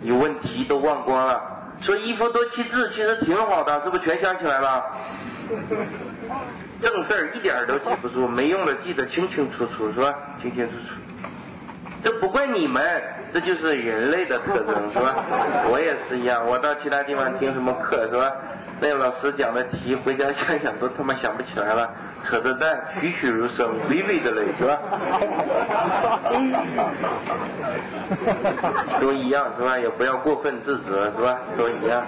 你问题都忘光了。说一夫多妻制其实挺好的，是不是全想起来了？正事儿一点都记不住，没用的记得清清楚楚，是吧？清清楚楚。这不怪你们，这就是人类的特征，是吧？我也是一样，我到其他地方听什么课，是吧？那老师讲的题，回家想想都他妈想不起来了，扯着蛋，栩栩如生，娓娓的嘞，是吧？都一样，是吧？也不要过分自责，是吧？都一样。